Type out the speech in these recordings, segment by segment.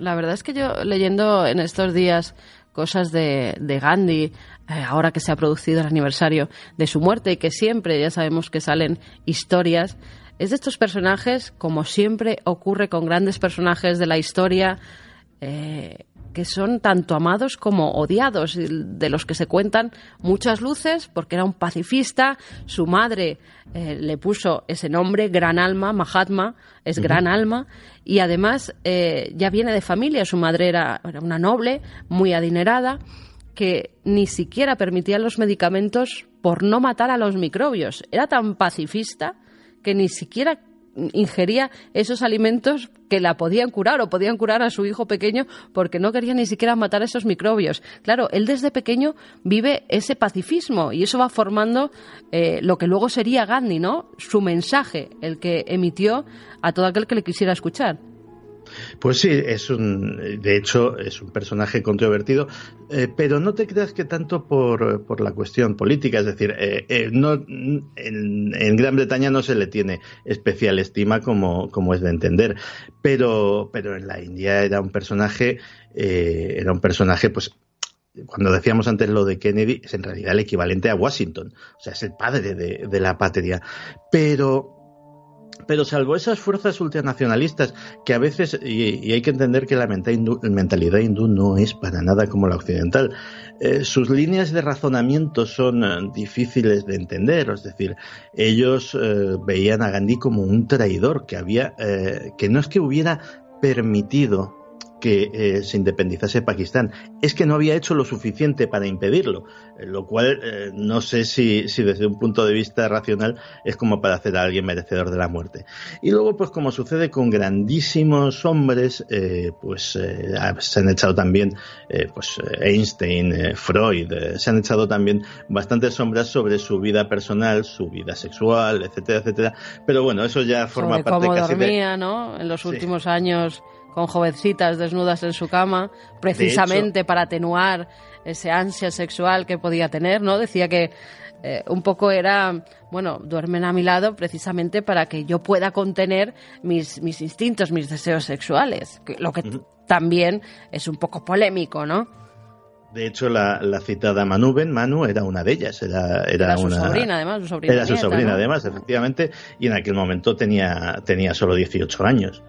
La verdad es que yo leyendo en estos días cosas de, Gandhi, eh, ahora que se ha producido el aniversario de su muerte y que siempre ya sabemos que salen historias, es de estos personajes, como siempre ocurre con grandes personajes de la historia, eh, que son tanto amados como odiados, de los que se cuentan muchas luces, porque era un pacifista, su madre eh, le puso ese nombre, Gran Alma, Mahatma, es Gran Alma, y además eh, ya viene de familia, su madre era, era una noble, muy adinerada, que ni siquiera permitía los medicamentos por no matar a los microbios. Era tan pacifista que ni siquiera ingería esos alimentos que la podían curar o podían curar a su hijo pequeño porque no quería ni siquiera matar esos microbios. Claro, él desde pequeño vive ese pacifismo y eso va formando eh, lo que luego sería Gandhi, ¿no? Su mensaje, el que emitió a todo aquel que le quisiera escuchar. Pues sí, es un, de hecho, es un personaje controvertido, eh, pero no te creas que tanto por, por la cuestión política, es decir, eh, eh, no, en, Gran Bretaña no se le tiene especial estima como, como es de entender, pero, pero en la India era un personaje, era un personaje, pues cuando decíamos antes lo de Kennedy, es en realidad el equivalente a Washington, o sea, es el padre de, de la patria. Pero pero salvo esas fuerzas ultranacionalistas que a veces, y, hay que entender que la mentalidad hindú no es para nada como la occidental, eh, sus líneas de razonamiento son eh, difíciles de entender, es decir, ellos eh, veían a Gandhi como un traidor que había, que no es que hubiera permitido que eh, se independizase Pakistán. Es que no había hecho lo suficiente para impedirlo, eh, lo cual eh, no sé si, si, desde un punto de vista racional es como para hacer a alguien merecedor de la muerte. Y luego, pues como sucede con grandísimos hombres, pues se han echado también, pues Einstein, Freud, se han echado también bastantes sombras sobre su vida personal, su vida sexual, etcétera, etcétera. Pero bueno, eso ya forma parte cómo casi dormía, ¿no? En los últimos años con jovencitas desnudas en su cama, precisamente para atenuar ese ansia sexual que podía tener, ¿no? Decía que eh, un poco era, bueno, duermen a mi lado precisamente para que yo pueda contener mis, mis instintos, mis deseos sexuales, lo que también es un poco polémico, ¿no? De hecho, la, citada Manuben, Manu, era una de ellas. Era, era, su una, sobrina, además. Su sobrina era su sobrina, además, efectivamente. Y en aquel momento tenía, tenía solo 18 años.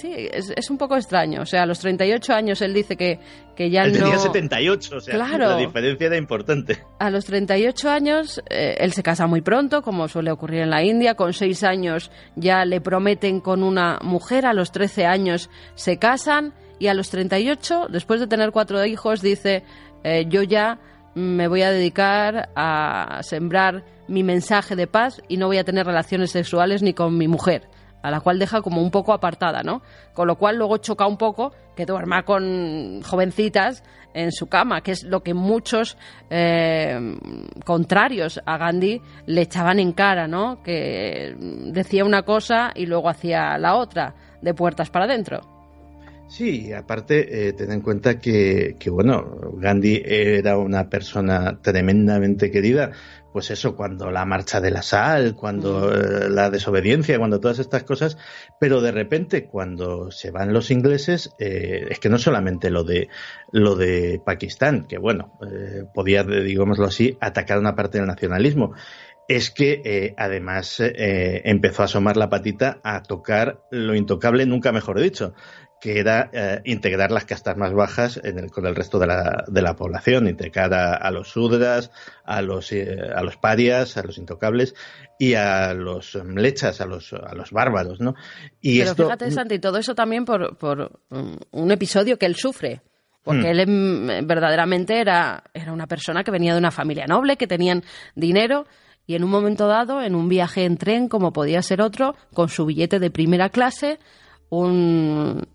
Sí, es, un poco extraño. O sea, a los 38 años él dice que, que ya él no... tenía 78, o sea, la diferencia era importante. A los 38 años eh, él se casa muy pronto, como suele ocurrir en la India. Con 6 años ya le prometen con una mujer, a los 13 años se casan y a los 38, después de tener cuatro hijos, dice, eh, yo ya me voy a dedicar a sembrar mi mensaje de paz y no voy a tener relaciones sexuales ni con mi mujer a la cual deja como un poco apartada, ¿no? Con lo cual luego choca un poco que duerma con jovencitas en su cama, que es lo que muchos eh, contrarios a Gandhi le echaban en cara, ¿no? Que decía una cosa y luego hacía la otra, de puertas para adentro. Sí, aparte, eh, ten en cuenta que, que, bueno, Gandhi era una persona tremendamente querida pues eso, cuando la marcha de la sal, cuando eh, la desobediencia, cuando todas estas cosas, pero de repente cuando se van los ingleses, eh, es que no solamente lo de lo de Pakistán, que bueno, eh, podía, digámoslo así, atacar una parte del nacionalismo, es que además empezó a asomar la patita a tocar lo intocable, nunca mejor dicho, que era eh, integrar las castas más bajas con el resto de la, de la población, integrar a, los sudras, a los, eh, a los parias, a los intocables y a los mlechas, a los, a los bárbaros, ¿no? Y Pero fíjate, Santi, todo eso también por, por un episodio que él sufre. Porque mm. él em, verdaderamente era, era una persona que venía de una familia noble, que tenían dinero y en un momento dado, en un viaje en tren, como podía ser otro, con su billete de primera clase, un,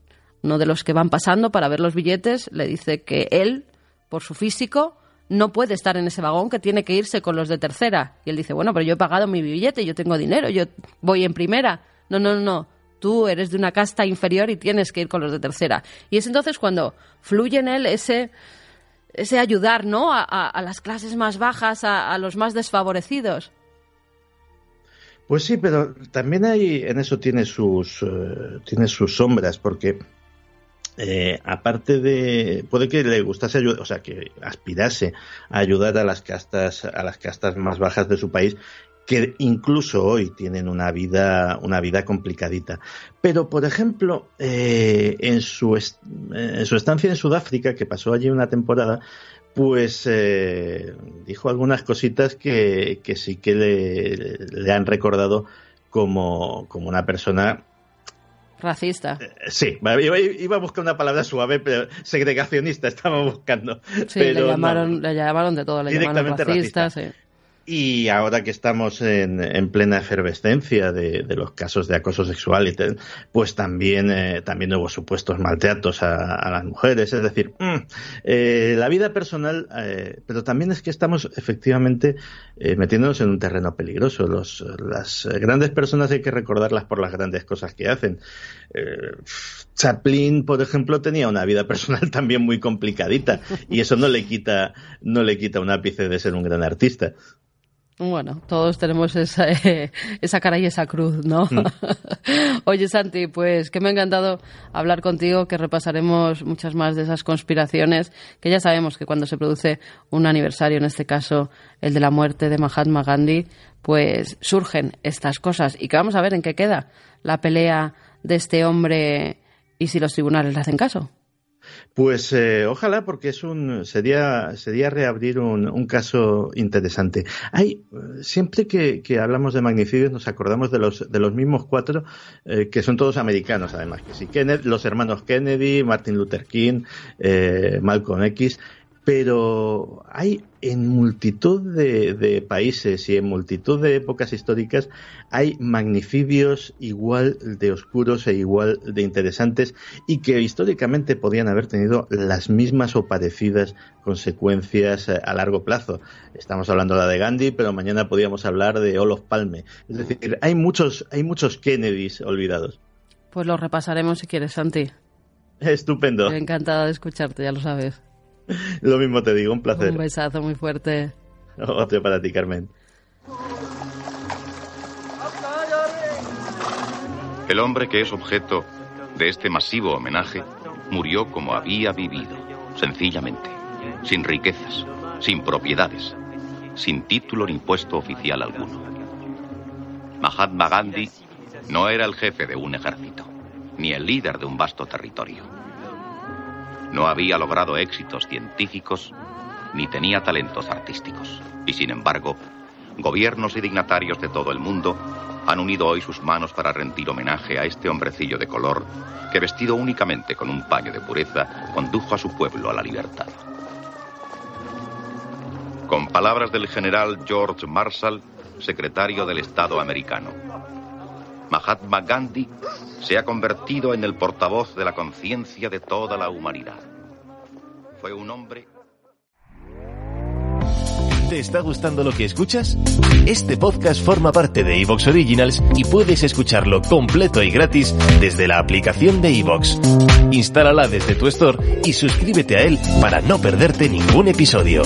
uno de los que van pasando para ver los billetes le dice que él, por su físico, no puede estar en ese vagón, que tiene que irse con los de tercera. Y él dice, bueno, pero yo he pagado mi billete, yo tengo dinero, yo voy en primera. No, no, no, tú eres de una casta inferior y tienes que ir con los de tercera. Y es entonces cuando fluye en él ese, ese ayudar, ¿no? A, las clases más bajas, a, los más desfavorecidos. Pues sí, pero también hay, en eso tiene sus, eh, tiene sus sombras, porque eh, aparte de puede que le gustase ayudar, o sea que aspirase a ayudar a las castas a las castas más bajas de su país que incluso hoy tienen una vida una vida complicadita. Pero por ejemplo eh, en su en su estancia en Sudáfrica que pasó allí una temporada pues eh, dijo algunas cositas que, sí que le, han recordado como una persona Racista. Eh, sí, iba, a buscar una palabra suave, pero segregacionista estaba buscando. Sí, le, llamaron, le llamaron de todo, le llamaron racista, Sí. Y ahora que estamos en, en plena efervescencia de, los casos de acoso sexual, y pues también, eh, hubo supuestos maltratos a, a, las mujeres. Es decir, mm, eh, la vida personal, eh, pero también es que estamos efectivamente eh, metiéndonos en un terreno peligroso. Los, las grandes personas hay que recordarlas por las grandes cosas que hacen. Eh, Chaplin, por ejemplo, tenía una vida personal también muy complicadita y eso no le quita, no le quita un ápice de ser un gran artista. Bueno, todos tenemos esa, esa cara y esa cruz, ¿no? Mm. Oye, Santi, pues que me ha encantado hablar contigo, que repasaremos muchas más de esas conspiraciones, que ya sabemos que cuando se produce un aniversario, en este caso el de la muerte de Mahatma Gandhi, pues surgen estas cosas y que vamos a ver en qué queda la pelea de este hombre y si los tribunales le hacen caso. Pues eh, ojalá, porque es un sería sería reabrir un, un caso interesante. Hay siempre que, que, hablamos de magnicidios nos acordamos de los de los mismos cuatro eh, que son todos americanos, además que sí, Kennedy, los hermanos Kennedy, Martin Luther King, eh, Malcolm X pero hay en multitud de, países y en multitud de épocas históricas hay magnicidios igual de oscuros e igual de interesantes y que históricamente podían haber tenido las mismas o parecidas consecuencias eh, a largo plazo. Estamos hablando de la de Gandhi, pero mañana podríamos hablar de Olof Palme. Es decir, hay muchos, hay muchos Kennedys olvidados. Pues lo repasaremos si quieres, Santi. Estupendo. Encantada de escucharte, ya lo sabes. Lo mismo te digo, un placer. Un besazo muy fuerte. Otro para ti, Carmen. El hombre que es objeto de este masivo homenaje murió como había vivido, sencillamente, sin riquezas, sin propiedades, sin título ni puesto oficial alguno. Mahatma Gandhi no era el jefe de un ejército, ni el líder de un vasto territorio. No había logrado éxitos científicos ni tenía talentos artísticos. Y sin embargo, gobiernos y dignatarios de todo el mundo han unido hoy sus manos para rendir homenaje a este hombrecillo de color que, vestido únicamente con un paño de pureza, condujo a su pueblo a la libertad. Con palabras del general George Marshall, secretario del Estado americano. Mahatma Gandhi se ha convertido en el portavoz de la conciencia de toda la humanidad. Fue un hombre... ¿Te está gustando lo que escuchas? Este podcast forma parte de Evox Originals y puedes escucharlo completo y gratis desde la aplicación de Evox. Instálala desde tu store y suscríbete a él para no perderte ningún episodio.